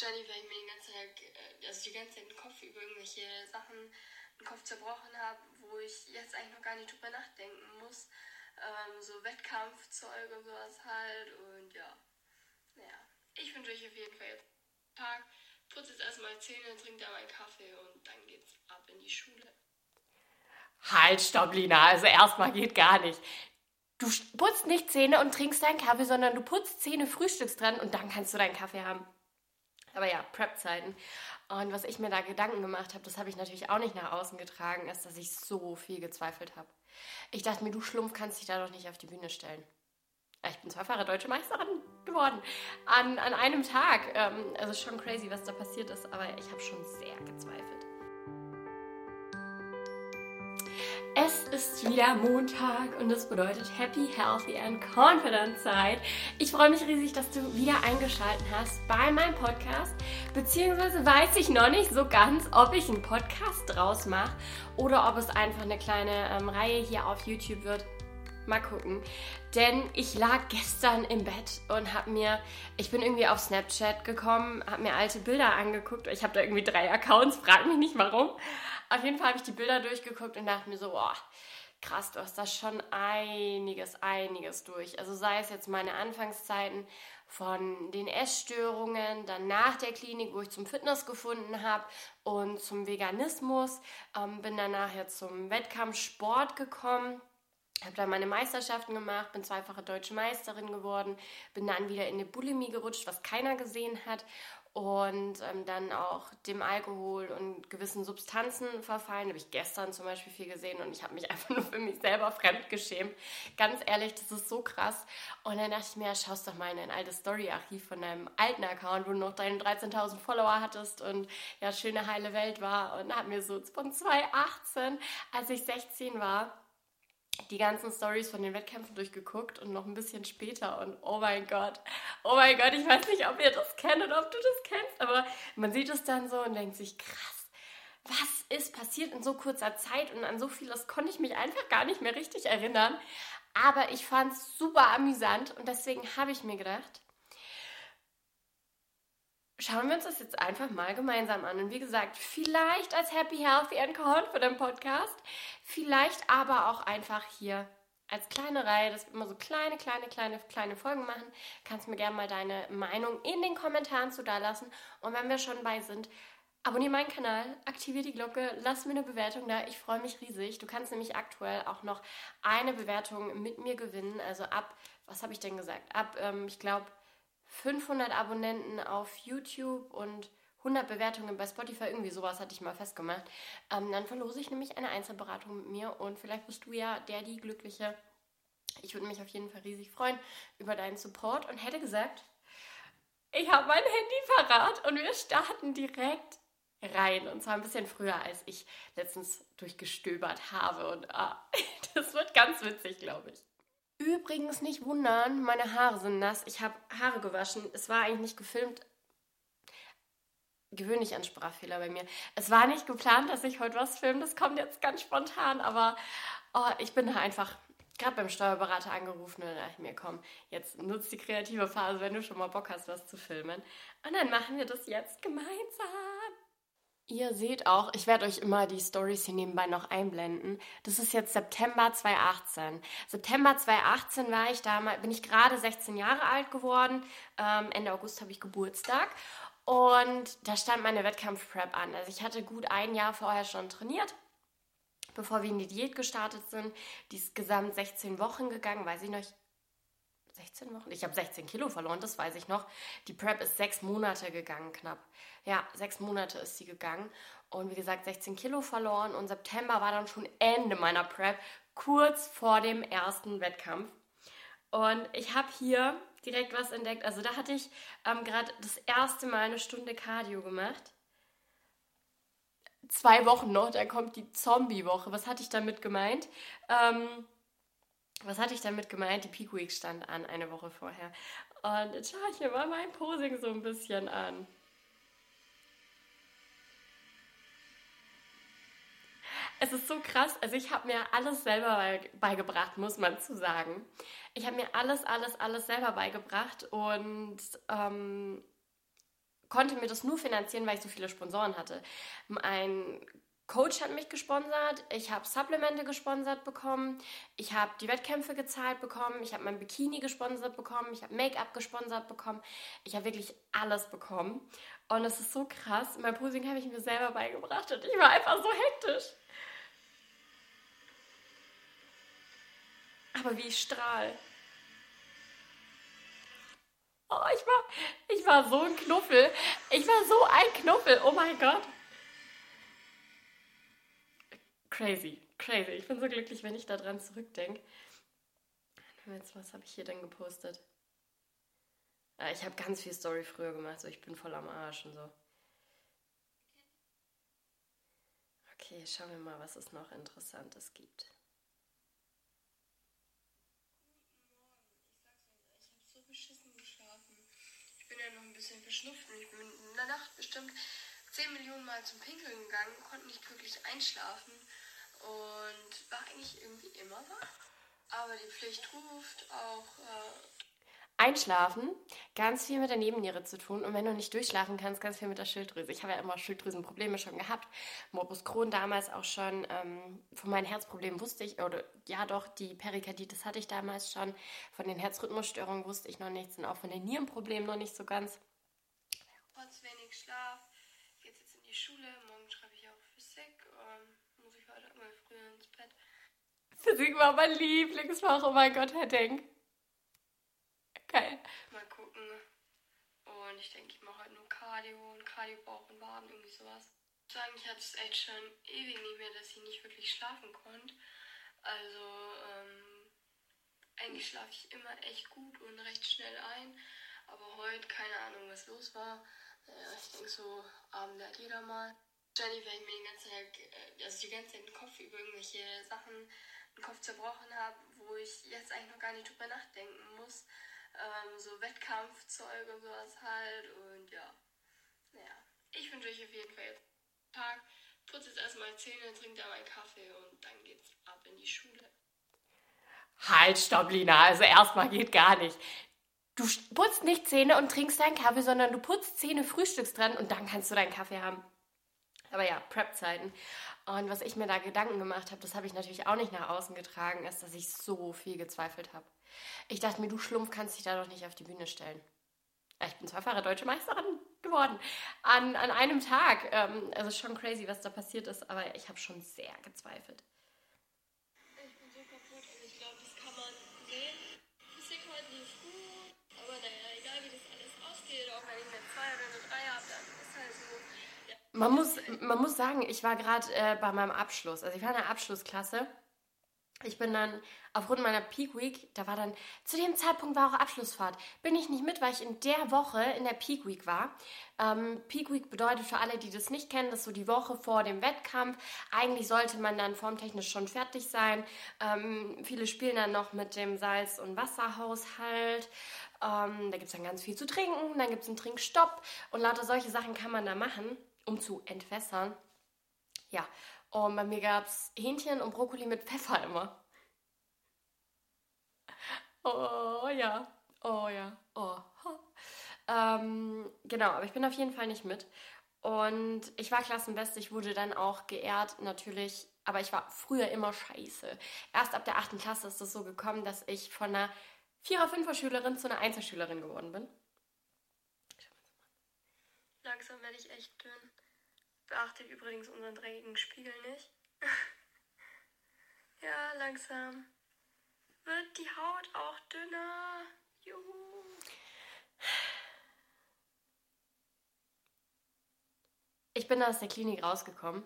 Wahrscheinlich, weil ich mir den ganzen Tag, äh, also die ganze Zeit den Kopf über irgendwelche Sachen, den Kopf zerbrochen habe, wo ich jetzt eigentlich noch gar nicht drüber nachdenken muss. Ähm, so Wettkampfzeug und sowas halt und ja. Naja, ich wünsche euch auf jeden Fall jetzt einen Tag. Putze jetzt erstmal Zähne, trinke da meinen Kaffee und dann geht's ab in die Schule. Halt, stopp, Lina. Also erstmal geht gar nicht. Du putzt nicht Zähne und trinkst deinen Kaffee, sondern du putzt Zähne, frühstückst dran und dann kannst du deinen Kaffee haben. Aber ja, Prep-Zeiten. Und was ich mir da Gedanken gemacht habe, das habe ich natürlich auch nicht nach außen getragen, ist, dass ich so viel gezweifelt habe. Ich dachte mir, du Schlumpf kannst dich da doch nicht auf die Bühne stellen. Ich bin zweifache deutsche Meisterin geworden. An, an einem Tag. Ähm, also schon crazy, was da passiert ist, aber ich habe schon sehr gezweifelt. Wieder Montag und das bedeutet Happy, Healthy and Confident Zeit. Ich freue mich riesig, dass du wieder eingeschaltet hast bei meinem Podcast. Beziehungsweise weiß ich noch nicht so ganz, ob ich einen Podcast draus mache oder ob es einfach eine kleine ähm, Reihe hier auf YouTube wird. Mal gucken. Denn ich lag gestern im Bett und habe mir, ich bin irgendwie auf Snapchat gekommen, habe mir alte Bilder angeguckt. Ich habe da irgendwie drei Accounts, frag mich nicht warum. Auf jeden Fall habe ich die Bilder durchgeguckt und dachte mir so, boah, krass, du hast da schon einiges, einiges durch. Also sei es jetzt meine Anfangszeiten von den Essstörungen, dann nach der Klinik, wo ich zum Fitness gefunden habe und zum Veganismus, ähm, bin danach jetzt zum Wettkampfsport gekommen habe dann meine Meisterschaften gemacht, bin zweifache deutsche Meisterin geworden, bin dann wieder in die Bulimie gerutscht, was keiner gesehen hat und ähm, dann auch dem Alkohol und gewissen Substanzen verfallen. Habe ich gestern zum Beispiel viel gesehen und ich habe mich einfach nur für mich selber fremdgeschämt. Ganz ehrlich, das ist so krass. Und dann dachte ich mir, schaust doch mal in ein altes Story-Archiv von deinem alten Account, wo du noch deine 13.000 Follower hattest und ja, schöne heile Welt war. Und habe mir so von 2018, als ich 16 war, die ganzen Stories von den Wettkämpfen durchgeguckt und noch ein bisschen später und oh mein Gott, oh mein Gott, ich weiß nicht, ob ihr das kennt oder ob du das kennst, aber man sieht es dann so und denkt sich, krass, was ist passiert in so kurzer Zeit und an so vieles konnte ich mich einfach gar nicht mehr richtig erinnern, aber ich fand es super amüsant und deswegen habe ich mir gedacht, schauen wir uns das jetzt einfach mal gemeinsam an. Und wie gesagt, vielleicht als Happy, Healthy and Confident Podcast, vielleicht aber auch einfach hier als kleine Reihe, dass wir immer so kleine, kleine, kleine, kleine Folgen machen. Kannst mir gerne mal deine Meinung in den Kommentaren zu da lassen. Und wenn wir schon bei sind, abonniere meinen Kanal, aktiviere die Glocke, lass mir eine Bewertung da. Ich freue mich riesig. Du kannst nämlich aktuell auch noch eine Bewertung mit mir gewinnen. Also ab, was habe ich denn gesagt? Ab, ähm, ich glaube, 500 Abonnenten auf YouTube und 100 Bewertungen bei Spotify, irgendwie sowas hatte ich mal festgemacht. Ähm, dann verlose ich nämlich eine Einzelberatung mit mir und vielleicht bist du ja der, die Glückliche. Ich würde mich auf jeden Fall riesig freuen über deinen Support und hätte gesagt, ich habe mein Handy parat und wir starten direkt rein. Und zwar ein bisschen früher, als ich letztens durchgestöbert habe. Und ah, das wird ganz witzig, glaube ich. Übrigens nicht wundern, meine Haare sind nass. Ich habe Haare gewaschen. Es war eigentlich nicht gefilmt. Gewöhnlich ein Sprachfehler bei mir. Es war nicht geplant, dass ich heute was filme. Das kommt jetzt ganz spontan. Aber oh, ich bin da einfach gerade beim Steuerberater angerufen und dachte mir, komm, jetzt nutzt die kreative Phase, wenn du schon mal Bock hast, was zu filmen. Und dann machen wir das jetzt gemeinsam. Ihr seht auch, ich werde euch immer die Stories hier nebenbei noch einblenden. Das ist jetzt September 2018. September 2018 war ich damals, bin ich gerade 16 Jahre alt geworden. Ähm, Ende August habe ich Geburtstag. Und da stand meine Wettkampfprep an. Also ich hatte gut ein Jahr vorher schon trainiert, bevor wir in die Diät gestartet sind. Die ist gesamt 16 Wochen gegangen, weiß ich noch, 16 Wochen? Ich habe 16 Kilo verloren, das weiß ich noch. Die Prep ist sechs Monate gegangen, knapp. Ja, sechs Monate ist sie gegangen. Und wie gesagt, 16 Kilo verloren. Und September war dann schon Ende meiner Prep, kurz vor dem ersten Wettkampf. Und ich habe hier direkt was entdeckt. Also da hatte ich ähm, gerade das erste Mal eine Stunde Cardio gemacht. Zwei Wochen noch, da kommt die Zombie-Woche. Was hatte ich damit gemeint? Ähm, was hatte ich damit gemeint? Die Peak Week stand an, eine Woche vorher. Und jetzt schaue ich mir mal mein Posing so ein bisschen an. Es ist so krass. Also ich habe mir alles selber beigebracht, muss man zu sagen. Ich habe mir alles, alles, alles selber beigebracht und ähm, konnte mir das nur finanzieren, weil ich so viele Sponsoren hatte. Mein Coach hat mich gesponsert, ich habe Supplemente gesponsert bekommen, ich habe die Wettkämpfe gezahlt bekommen, ich habe mein Bikini gesponsert bekommen, ich habe Make-up gesponsert bekommen, ich habe wirklich alles bekommen. Und es ist so krass. Mein Posing habe ich mir selber beigebracht und ich war einfach so hektisch. Aber wie ich strahl. Oh, ich war, ich war so ein Knuffel. Ich war so ein Knuffel. Oh mein Gott. Crazy, crazy. Ich bin so glücklich, wenn ich daran zurückdenke. Jetzt, was habe ich hier denn gepostet? Ah, ich habe ganz viel Story früher gemacht, so ich bin voll am Arsch und so. Okay, schauen wir mal, was es noch Interessantes gibt. Ich bin ja noch ein bisschen verschnupft und ich bin in der Nacht bestimmt 10 Millionen Mal zum Pinkeln gegangen, konnte nicht wirklich einschlafen und war eigentlich irgendwie immer wach. Aber die Pflicht ruft auch. Äh Einschlafen, ganz viel mit der Nebenniere zu tun und wenn du nicht durchschlafen kannst, ganz viel mit der Schilddrüse. Ich habe ja immer Schilddrüsenprobleme schon gehabt. Morbus Crohn damals auch schon. Ähm, von meinen Herzproblemen wusste ich, oder ja doch, die Perikarditis hatte ich damals schon. Von den Herzrhythmusstörungen wusste ich noch nichts und auch von den Nierenproblemen noch nicht so ganz. Trotz wenig Schlaf, geht jetzt in die Schule, morgen schreibe ich auch Physik. Ähm früher ins Bett. Physik war mein Lieblingsfach. Oh mein Gott, Herr Denk. Geil. Mal gucken. Und ich denke, ich mache halt nur Cardio und Cardio Bauch und Waden, irgendwie sowas. Ich sagen, ich hatte es echt schon ewig nicht mehr, dass ich nicht wirklich schlafen konnte. Also, ähm, eigentlich schlafe ich immer echt gut und recht schnell ein. Aber heute, keine Ahnung, was los war. Naja, ich denke so, Abend hat jeder mal. Wahrscheinlich, weil ich mir den ganzen Tag, äh, also die ganze Zeit den Kopf über irgendwelche Sachen, den Kopf zerbrochen habe, wo ich jetzt eigentlich noch gar nicht drüber nachdenken muss. Ähm, so Wettkampfzeug und sowas halt. Und ja, naja. Ich wünsche euch auf jeden Fall jetzt einen Tag. Putze jetzt erstmal Zähne, trinke da meinen Kaffee und dann geht's ab in die Schule. Halt, stopp, Lina. Also erstmal geht gar nicht. Du putzt nicht Zähne und trinkst deinen Kaffee, sondern du putzt Zähne, frühstückst dran und dann kannst du deinen Kaffee haben. Aber ja, Prep-Zeiten. Und was ich mir da Gedanken gemacht habe, das habe ich natürlich auch nicht nach außen getragen, ist, dass ich so viel gezweifelt habe. Ich dachte mir, du Schlumpf kannst dich da doch nicht auf die Bühne stellen. Ich bin zweifache deutsche Meisterin geworden. An, an einem Tag. Ähm, also schon crazy, was da passiert ist, aber ich habe schon sehr gezweifelt. Ich bin so kaputt und ich glaube, das kann man sehen. Physik heute lief gut, aber naja, egal wie das alles ausgeht, auch wenn ich eine 2 oder eine 3 habe, dann ist halt so man muss, man muss sagen, ich war gerade äh, bei meinem Abschluss. Also ich war in der Abschlussklasse. Ich bin dann aufgrund meiner Peak Week, da war dann, zu dem Zeitpunkt war auch Abschlussfahrt. Bin ich nicht mit, weil ich in der Woche in der Peak Week war. Ähm, Peak Week bedeutet für alle, die das nicht kennen, das ist so die Woche vor dem Wettkampf. Eigentlich sollte man dann formtechnisch schon fertig sein. Ähm, viele spielen dann noch mit dem Salz- und Wasserhaushalt. Ähm, da gibt es dann ganz viel zu trinken, dann gibt es einen Trinkstopp und lauter solche Sachen kann man da machen um zu entwässern. Ja, und bei mir gab es Hähnchen und Brokkoli mit Pfeffer immer. Oh ja, oh ja, oh. Ähm, genau, aber ich bin auf jeden Fall nicht mit. Und ich war Klassenbeste, ich wurde dann auch geehrt, natürlich, aber ich war früher immer scheiße. Erst ab der 8. Klasse ist es so gekommen, dass ich von einer 4er, 5er Schülerin zu einer 1er Schülerin geworden bin. Langsam werde ich echt dünn. Beachtet übrigens unseren dreckigen Spiegel nicht. ja, langsam wird die Haut auch dünner. Juhu. Ich bin aus der Klinik rausgekommen.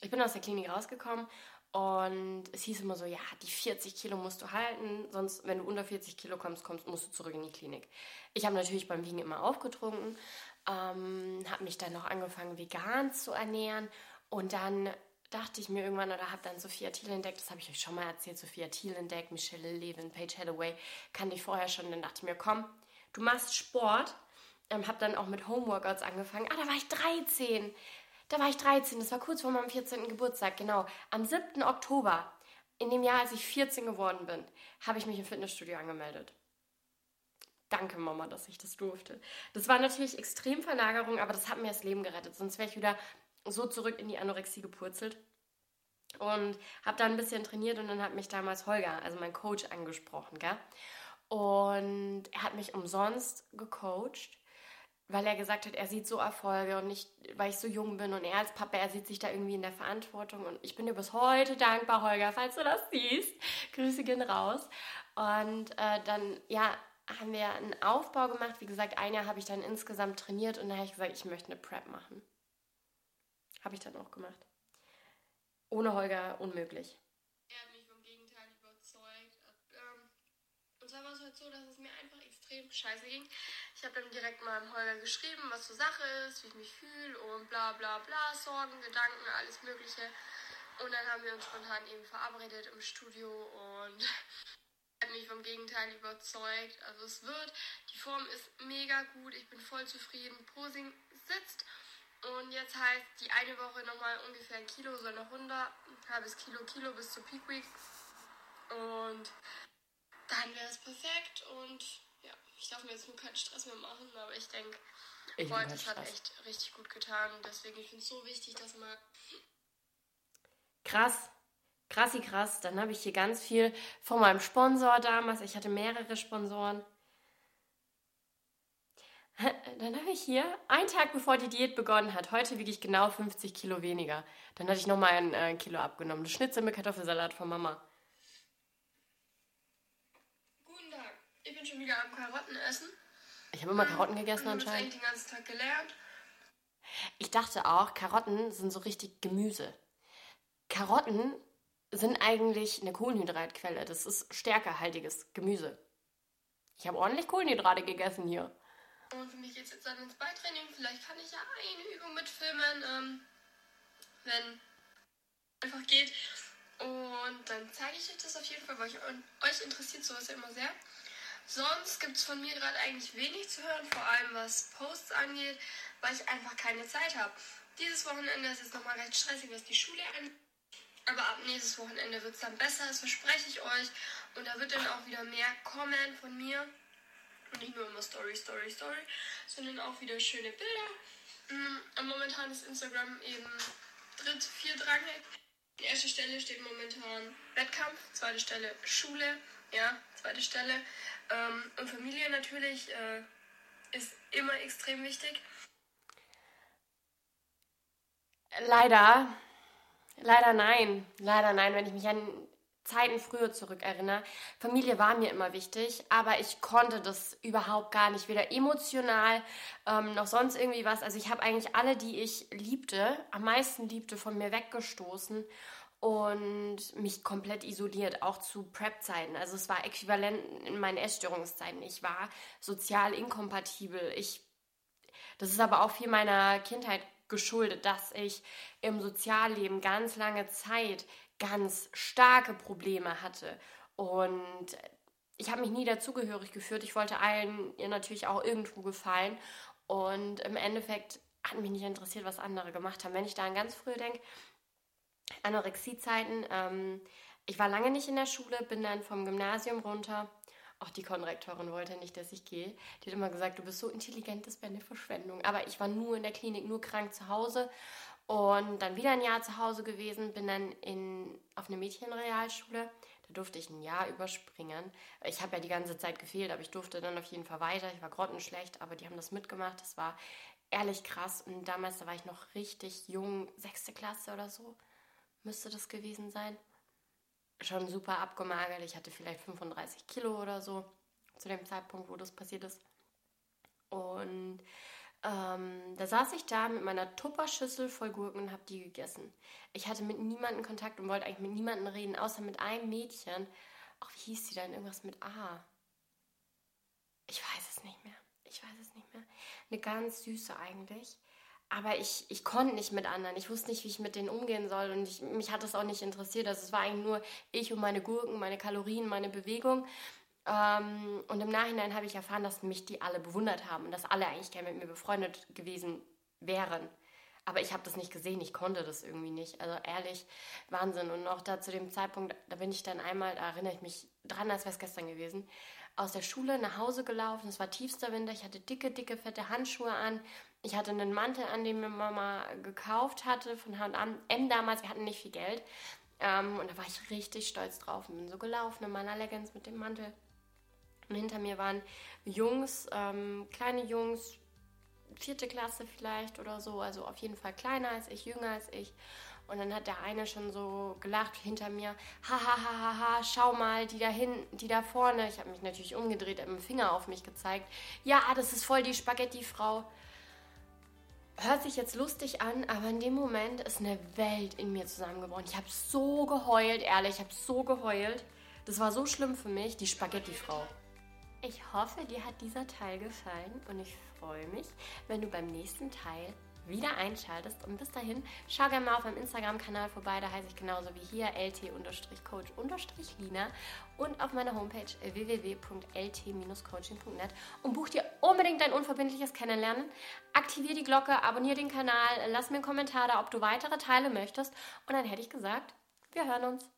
Ich bin aus der Klinik rausgekommen und es hieß immer so, ja, die 40 Kilo musst du halten, sonst, wenn du unter 40 Kilo kommst, kommst musst du zurück in die Klinik. Ich habe natürlich beim Wiegen immer aufgetrunken, ähm, habe mich dann noch angefangen, vegan zu ernähren. Und dann dachte ich mir irgendwann oder habe dann Sophia Thiel entdeckt, das habe ich euch schon mal erzählt, Sophia Thiel entdeckt, Michelle Levin, Paige Hathaway, kannte ich vorher schon, dann dachte ich mir, komm, du machst Sport, ähm, habe dann auch mit Homeworkouts angefangen, ah, da war ich 13, da war ich 13, das war kurz vor meinem 14. Geburtstag, genau, am 7. Oktober, in dem Jahr, als ich 14 geworden bin, habe ich mich im Fitnessstudio angemeldet. Danke, Mama, dass ich das durfte. Das war natürlich extrem Verlagerung, aber das hat mir das Leben gerettet. Sonst wäre ich wieder so zurück in die Anorexie gepurzelt. Und habe dann ein bisschen trainiert und dann hat mich damals Holger, also mein Coach, angesprochen. Gell? Und er hat mich umsonst gecoacht, weil er gesagt hat, er sieht so Erfolge und nicht, weil ich so jung bin und er als Papa, er sieht sich da irgendwie in der Verantwortung. Und ich bin dir bis heute dankbar, Holger, falls du das siehst. Grüße gehen raus. Und äh, dann, ja, haben wir einen Aufbau gemacht. Wie gesagt, ein Jahr habe ich dann insgesamt trainiert und dann habe ich gesagt, ich möchte eine Prep machen. Habe ich dann auch gemacht. Ohne Holger unmöglich. Er hat mich vom Gegenteil überzeugt. Ähm, und zwar war es halt so, dass es mir einfach extrem scheiße ging. Ich habe dann direkt mal im Holger geschrieben, was zur Sache ist, wie ich mich fühle und bla bla bla, Sorgen, Gedanken, alles Mögliche. Und dann haben wir uns spontan eben verabredet im Studio und mich vom Gegenteil überzeugt. Also es wird, die Form ist mega gut, ich bin voll zufrieden. Posing sitzt und jetzt heißt die eine Woche nochmal ungefähr ein Kilo, so eine 100, ein halbes Kilo, Kilo bis zur Peak Week. Und dann wäre es perfekt und ja, ich darf mir jetzt nur keinen Stress mehr machen, aber ich denke, heute das hat echt richtig gut getan deswegen ich finde es so wichtig, dass man krass krassi krass. Dann habe ich hier ganz viel von meinem Sponsor damals. Ich hatte mehrere Sponsoren. Dann habe ich hier, einen Tag bevor die Diät begonnen hat, heute wiege ich genau 50 Kilo weniger. Dann hatte ich nochmal ein äh, Kilo abgenommen. Eine Schnitzel mit Kartoffelsalat von Mama. Guten Tag, ich bin schon wieder am Karottenessen. Ich habe immer Karotten gegessen anscheinend. Ich habe den ganzen Tag gelernt. Ich dachte auch, Karotten sind so richtig Gemüse. Karotten sind eigentlich eine Kohlenhydratquelle. Das ist stärkehaltiges Gemüse. Ich habe ordentlich Kohlenhydrate gegessen hier. Und für mich geht es jetzt dann ins Beitraining. Vielleicht kann ich ja eine Übung mitfilmen, ähm, wenn einfach geht. Und dann zeige ich euch das auf jeden Fall, weil ich, euch interessiert sowas ja immer sehr. Sonst gibt es von mir gerade eigentlich wenig zu hören, vor allem was Posts angeht, weil ich einfach keine Zeit habe. Dieses Wochenende ist jetzt nochmal recht stressig, was die Schule angeht. Aber ab nächstes Wochenende wird es dann besser, das verspreche ich euch. Und da wird dann auch wieder mehr kommen von mir. Und nicht nur immer Story, Story, Story, sondern auch wieder schöne Bilder. Mm, und momentan ist Instagram eben dritt, vier Drangheck. Die erste Stelle steht momentan Wettkampf, zweite Stelle Schule, ja, zweite Stelle. Ähm, und Familie natürlich äh, ist immer extrem wichtig. Leider Leider nein. Leider nein, wenn ich mich an Zeiten früher zurückerinnere. Familie war mir immer wichtig, aber ich konnte das überhaupt gar nicht, weder emotional ähm, noch sonst irgendwie was. Also ich habe eigentlich alle, die ich liebte, am meisten liebte, von mir weggestoßen und mich komplett isoliert, auch zu Prep-Zeiten. Also es war äquivalent in meinen Essstörungszeiten. Ich war sozial inkompatibel. Ich, das ist aber auch viel meiner Kindheit geschuldet, dass ich im Sozialleben ganz lange Zeit ganz starke Probleme hatte. Und ich habe mich nie dazugehörig geführt. Ich wollte allen ihr natürlich auch irgendwo gefallen. Und im Endeffekt hat mich nicht interessiert, was andere gemacht haben. Wenn ich da an ganz früh denke, Anorexiezeiten, ähm, ich war lange nicht in der Schule, bin dann vom Gymnasium runter auch die Konrektorin wollte nicht, dass ich gehe. Die hat immer gesagt, du bist so intelligent, das wäre eine Verschwendung. Aber ich war nur in der Klinik, nur krank zu Hause. Und dann wieder ein Jahr zu Hause gewesen, bin dann in, auf eine Mädchenrealschule. Da durfte ich ein Jahr überspringen. Ich habe ja die ganze Zeit gefehlt, aber ich durfte dann auf jeden Fall weiter. Ich war grottenschlecht, aber die haben das mitgemacht. Das war ehrlich krass. Und damals, da war ich noch richtig jung, sechste Klasse oder so, müsste das gewesen sein schon super abgemagert. Ich hatte vielleicht 35 Kilo oder so zu dem Zeitpunkt, wo das passiert ist. Und ähm, da saß ich da mit meiner Tupperschüssel voll Gurken und habe die gegessen. Ich hatte mit niemandem Kontakt und wollte eigentlich mit niemandem reden, außer mit einem Mädchen. Ach, wie hieß sie denn? Irgendwas mit A. Ich weiß es nicht mehr. Ich weiß es nicht mehr. Eine ganz süße eigentlich aber ich, ich konnte nicht mit anderen. Ich wusste nicht, wie ich mit denen umgehen soll. Und ich, mich hat das auch nicht interessiert. Also es war eigentlich nur ich und meine Gurken, meine Kalorien, meine Bewegung. Ähm, und im Nachhinein habe ich erfahren, dass mich die alle bewundert haben und dass alle eigentlich gerne mit mir befreundet gewesen wären. Aber ich habe das nicht gesehen, ich konnte das irgendwie nicht. Also ehrlich, Wahnsinn. Und auch da zu dem Zeitpunkt, da bin ich dann einmal, da erinnere ich mich dran, als wäre es gestern gewesen, aus der Schule nach Hause gelaufen. Es war tiefster Winter. Ich hatte dicke, dicke, fette Handschuhe an. Ich hatte einen Mantel an, den mir Mama gekauft hatte von H&M damals. Wir hatten nicht viel Geld. Ähm, und da war ich richtig stolz drauf und bin so gelaufen in meiner Leggings mit dem Mantel. Und hinter mir waren Jungs, ähm, kleine Jungs, vierte Klasse vielleicht oder so, also auf jeden Fall kleiner als ich, jünger als ich. Und dann hat der eine schon so gelacht hinter mir. Ha, ha, ha, ha, ha, schau mal, die da hinten, die da vorne. Ich habe mich natürlich umgedreht, mit dem Finger auf mich gezeigt. Ja, das ist voll die Spaghetti-Frau. Hört sich jetzt lustig an, aber in dem Moment ist eine Welt in mir zusammengebrochen. Ich habe so geheult, ehrlich, ich habe so geheult. Das war so schlimm für mich, die Spaghetti-Frau. Ich hoffe, dir hat dieser Teil gefallen und ich freue mich, wenn du beim nächsten Teil wieder einschaltest. Und bis dahin, schau gerne mal auf meinem Instagram-Kanal vorbei, da heiße ich genauso wie hier lt-coach-lina und auf meiner Homepage www.lt-coaching.net und buch dir unbedingt dein unverbindliches Kennenlernen. Aktiviere die Glocke, abonniere den Kanal, lass mir einen Kommentar da, ob du weitere Teile möchtest und dann hätte ich gesagt, wir hören uns.